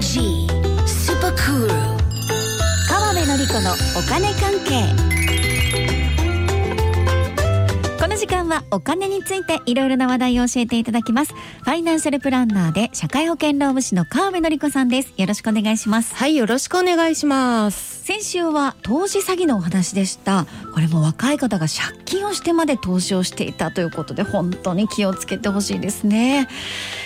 G スーパークール川辺典子のお金関係。この時間はお金についていろいろな話題を教えていただきます。ファイナンシャルプランナーで社会保険労務士の川辺典子さんです。よろしくお願いします。はい、よろしくお願いします。先週は投資詐欺のお話でした。これも若い方が借金をしてまで投資をしていたということで本当に気をつけてほしいですね。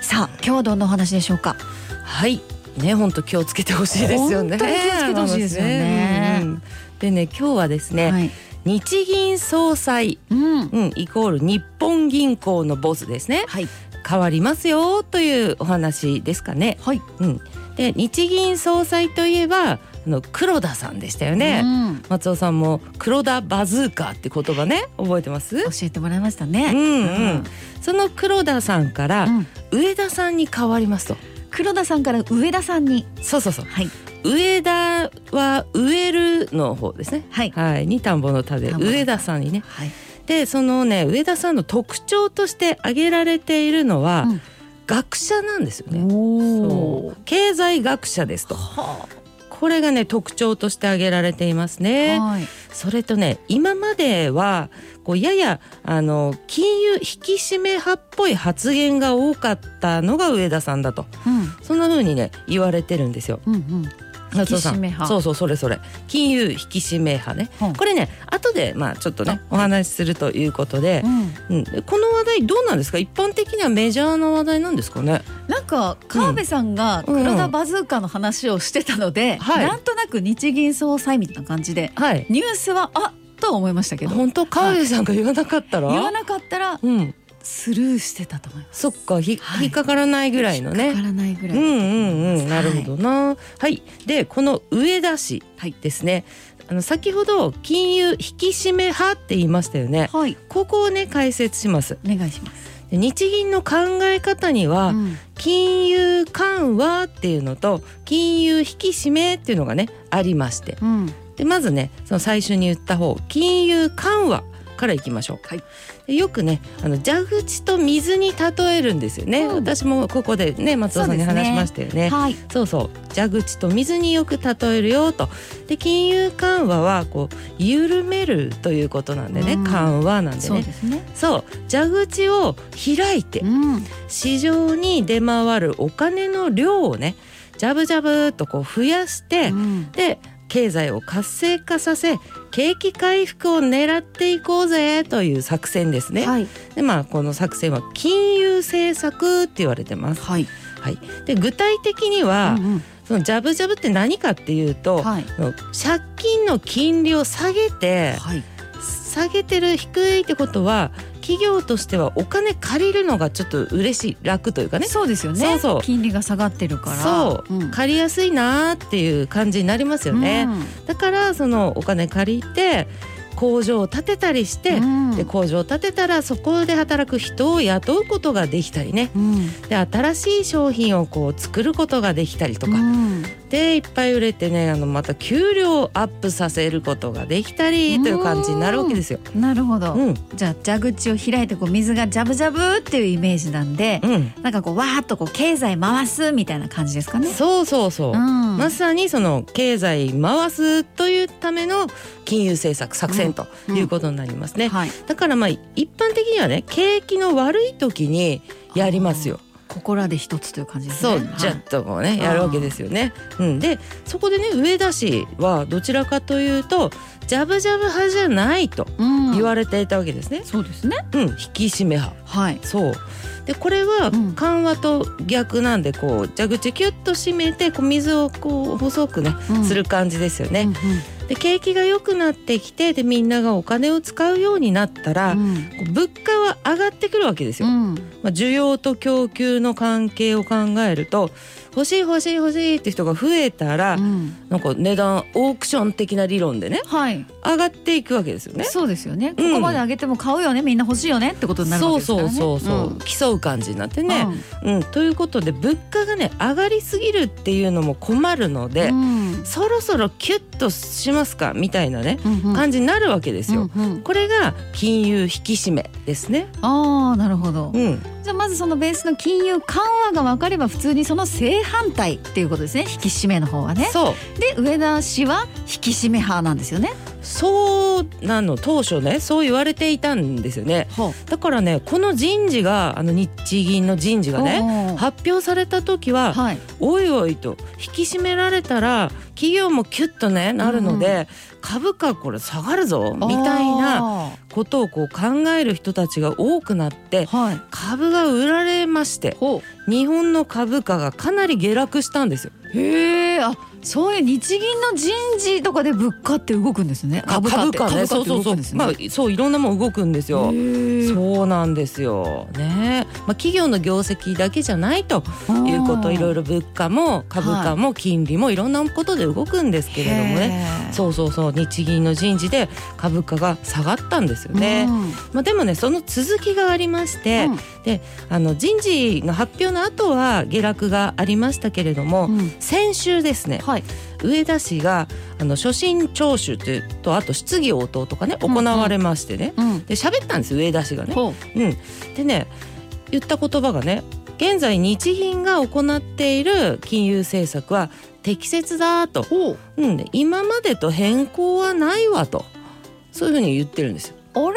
さあ今日はどんなお話でしょうか。はい、ね、本当気をつけてほしいですよね。本当に気をつけてほしいですよねうんうんでね、今日はですね、はい日銀総裁、うんうん、イコール日本銀行のボスですね。はい変わりますよというお話ですかね。はいうん、で、日銀総裁といえば、あの黒田さんでしたよね。うん松尾さんも黒田バズーカって言葉ね、覚えてます？教えてもらいましたねうんうん、その黒田さんからうん上田さんに変わりますと。黒田さんから上田さんに。そうそうそう。はい。上田は植えるの方ですね。はい。はい、に田んぼの田で上田さんにね。はい。で、そのね上田さんの特徴として挙げられているのは、うん。学者なんですよね。経済学者ですと。はこれがね特徴として挙げられていますね。はいそれとね今まではこうややあの金融引き締め派っぽい発言が多かったのが上田さんだとうんそんな風にね言われてるんですよ。うんうん松尾さん。そうそうそれそれ。金融引き締め派ね、うん。これね後でまあちょっとねお話しするということで、うん。うん、この話題どうなんですか？一般的にはメジャーな話題なんですかね？なんか川辺さんがうん。黒田バズーカの話をしてたので、はい。なんとなく日銀総裁みたいな感じではい。ニュースはあとは思いましたけど。本当？川辺さんが言わなかったら、言わなかったらうんスルーしてたと思います。そっかひ、はい。引っかからないぐらいのね。かからないぐらい。うんうんうん。なるほどな。はい、でこの上田氏ですね、あの先ほど金融引き締め派って言いましたよね。はい、ここをね解説します。お願いします。で日銀の考え方には、うん。金融緩和っていうのと金融引き締めっていうのがねありまして。うん、でまずねその最初に言った方金融緩和からいきましょう、はい。でよくねあの蛇口と水に例えるんですよね、うん。私もここでね松尾さんに話しましたよね。はい、そうそう。蛇口と水によく例えるよと。で金融緩和はこう緩めるということなんでね、うん。緩和なんでそうねですね。そう。蛇口を開いてうん、市場に出回るお金の量をねジャブジャブとこう増やして、うん。で経済を活性化させ景気回復を狙っていこうぜという作戦ですね。はい、でまあこの作戦は金融政策って言われてます。はい、はい、で具体的には、うんうん。そのジャブジャブって何かっていうと、はい、借金の金利を下げてはい、下げてる低いってことは企業としてはお金借りるのがちょっと嬉しい楽というかね。そうですよね。そうそう。金利が下がってるから。そう、ん。借りやすいなーっていう感じになりますよね、だからそのお金借りて工場を建てたりして、うん。で工場を建てたらそこで働く人を雇うことができたりね。うん、で新しい商品をこう作ることができたりとか、うんでいっぱい売れてねあのまた給料をアップさせることができたりという感じになるわけですよ。なるほど。うんじゃあ蛇口を開いてこう水がジャブジャブっていうイメージなんで、うん、なんかこうわーっとこう経済回すみたいな感じですかね。そうそうそう、うんまさにその経済回すというための金融政策作戦ということになりますね。はい。だからまあ一般的にはね景気の悪い時にやりますよ。ここらで一つという感じですね。そう、じゃっとこうねいやるわけですよね。うん、でそこでね上田氏はどちらかというとジャブジャブ派じゃないとうん言われていたわけですね。そうですね。うん、引き締め派。はい。そうでこれはうん緩和と逆なんでこう蛇口キュッと閉めてこう水をこう細くね、うんする感じですよね。うんで景気が良くなってきてでみんながお金を使うようになったら、うん物価は上がってくるわけですよ。うんまあ、需要と供給の関係を考えると欲しい欲しい欲しいって人が増えたら、うんなんか値段オークション的な理論でねはい。上がっていくわけですよね。そうですよね。こうんこまで上げても買うよね、みんな欲しいよねってことになるわそうけですからね。そうそうそう、ん競う感じになってね、うんということで物価がね上がりすぎるっていうのも困るので、うんそろそろキュッとしますかみたいなね、うんうん感じになるわけですよ。うんうんこれが金融引き締めですね。ああなるほど。うん、じゃあまずそのベースの金融緩和が分かれば普通にその正反対っていうことですね。引き締めの方はね。そう。で上田氏は引き締め派なんですよねそうなの当初ねそう言われていたんですよね。ほだからねこの人事があの日銀の人事がねね発表された時ははい。おいおいと引き締められたら企業もキュッとねなるので、株価これ下がるぞみたいなあことをこう考える人たちが多くなってーはい。株が売られましてほ日本の株価がかなり下落したんですよ。うへえあそういう日銀の人事とかで物価って動くんですね。株価って。株価ね。そうそうそう。まあそういろんなもん動くんですよ。そうなんですよ。ね、まあ、企業の業績だけじゃないということいろいろ物価も株価も金利もいろんなことで動くんですけれどもね。ねそうそうそう。日銀の人事で株価が下がったんですよね。まあ、でもねその続きがありまして、であの人事の発表の後は下落がありましたけれども、うん。先週ですねはい。上田氏があの初心聴取というとあと質疑応答とかね行われましてね、うんで喋ったんです上田氏がね。ほうん、でね言った言葉がね現在日銀が行っている金融政策は適切だと、ほう。うん、で今までと変更はないわと。そういうふうに言ってるんですよ。あれ？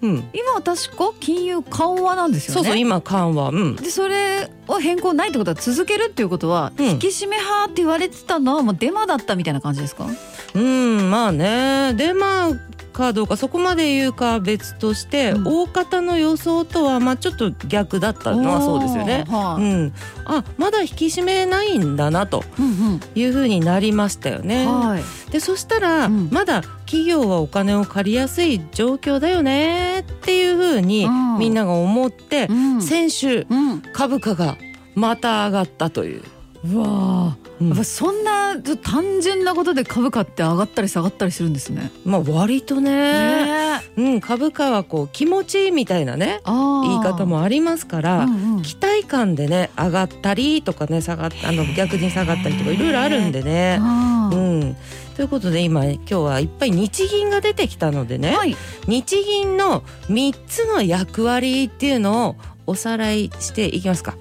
うん、今は確か金融緩和なんですよね。そうそう今緩和、うん、でそれは変更ないってことは続けるっていうことは、うん。引き締め派って言われてたのはもうデマだったみたいな感じですか？うん。まあね。でまあかどうかそこまで言うかは別として、うん。大方の予想とはまあちょっと逆だったのはそうですよね。はい。うん、あまだ引き締めないんだなとうんいうふうになりましたようね。んはい。でそしたら、うん。まだ企業はお金を借りやすい状況だよねっていうふうにうん。みんなが思って、うん。先週うん。株価がまた上がったという。うわー。うん。そんなちょっと単純なことで株価って上がったり下がったりするんですね。まあ割とね。ね。うん、株価はこう気持ちいいみたいなねあ言い方もありますから、うんうん。期待感でね上がったりとかね下がっあの逆に下がったりとかいろいろあるんでね。うん、ということで今今日はいっぱい日銀が出てきたのでね、はい。日銀の3つの役割っていうのをおさらいしていきますか。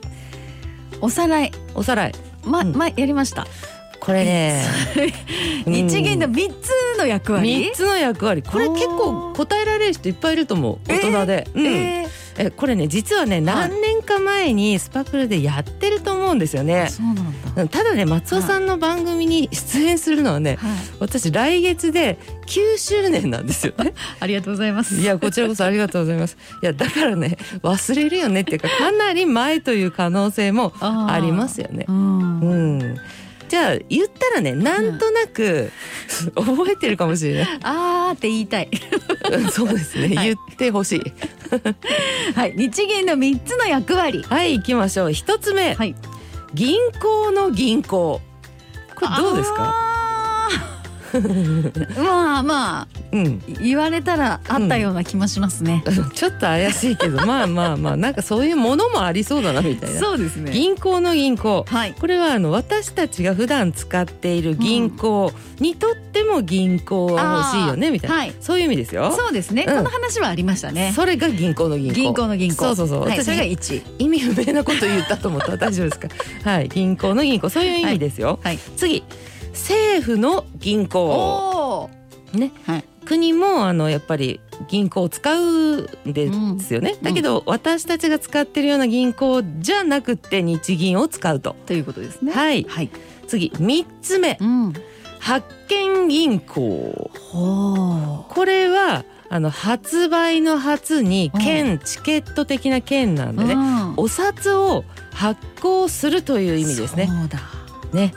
おさらい。おさらい。ま、うん。まやりました。これね。日銀のうん三つの役割？3つの役割。これ結構答えられる人いっぱいいると思う。大人で、うん。えーえこれね実はね何年か前にスパクルでやってると思うんですよね、そうなんだ。うん。ただね松尾さんの番組に出演するのはね、はい。私来月で9周年なんですよね。ありがとうございます。いやこちらこそありがとうございます。いやだからね忘れるよねっていうかかなり前という可能性もありますよね。うん。うんじゃあ言ったらねなんとなく 覚えてるかもしれない。あーって言いたい。うんそうですね、はい。言ってほしい。はい。日銀の三つの役割。はい行きましょう。一つ目、はい。銀行の銀行。これどうですか？まあまあうん言われたらあったような気もしますね。ちょっと怪しいけど まあまあまあなんかそういうものもありそうだなみたいなそうですね。銀行の銀行はい。これはあの私たちが普段使っている銀行にとっても銀行は欲しいよねみたいな、はいそういう意味ですよ。そうですね。うんこの話はありましたね。それが銀行の銀行。銀行の銀行。そうそうそう。はい。私が一。意味不明なこと言ったと思ったら大丈夫ですか？はい、銀行の銀行そういう意味ですよ。はい。次、政府の銀行。ね、はい。国もあのやっぱり銀行を使うんですよね。んだけど、私たちが使ってるような銀行じゃなくって日銀を使うと。ということですね。はい。はい。次、三つ目、うん。発券銀行。ほこれはあの発売の発に券、チケット的な券なんでね、うんお札を発行するという意味ですね。そうだ。ね、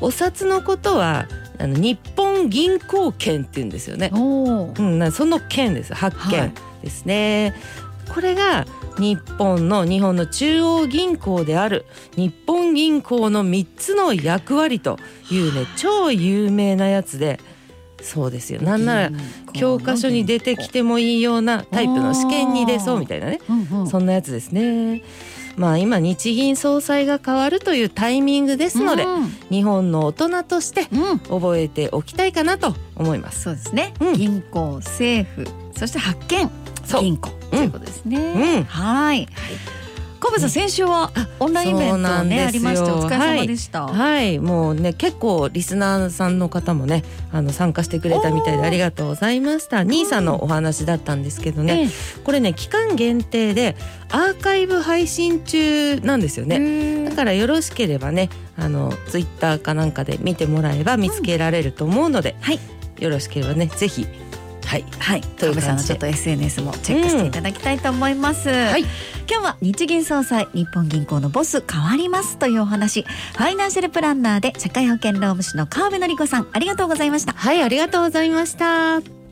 お札のことはあの日本銀行券って言うんですよね。う。ん、なその券です。発はい券ですね。これが日本の日本の中央銀行である日本銀行の3つの役割というね超有名なやつでそうですよなんなら教科書に出てきてもいいようなタイプの試験に出そうみたいなねうんうんそんなやつですね。まあ今日銀総裁が変わるというタイミングですので、うん。日本の大人としてうん。覚えておきたいかなと思います。そうですね、うん。銀行政府そして発券そう。銀行ということですね、うん。はい川辺さん先週はオンラインイベントねありましてお疲れ様でした。はい。もうね結構リスナーさんの方もねあの参加してくれたみたいでありがとうございました。兄さんのお話だったんですけどね、ええ。これね期間限定でアーカイブ配信中なんですよね、ねだからよろしければねあのツイッターかなんかで見てもらえば見つけられると思うので、はい。よろしければねぜひはい。はい、という感じで川辺さんのちょっと SNS もチェックしていただきたいと思います。はい。今日は日銀総裁日本銀行のボス変わりますというお話。ファイナンシャルプランナーで社会保険労務士の川辺典子さん。ありがとうございました。はいありがとうございました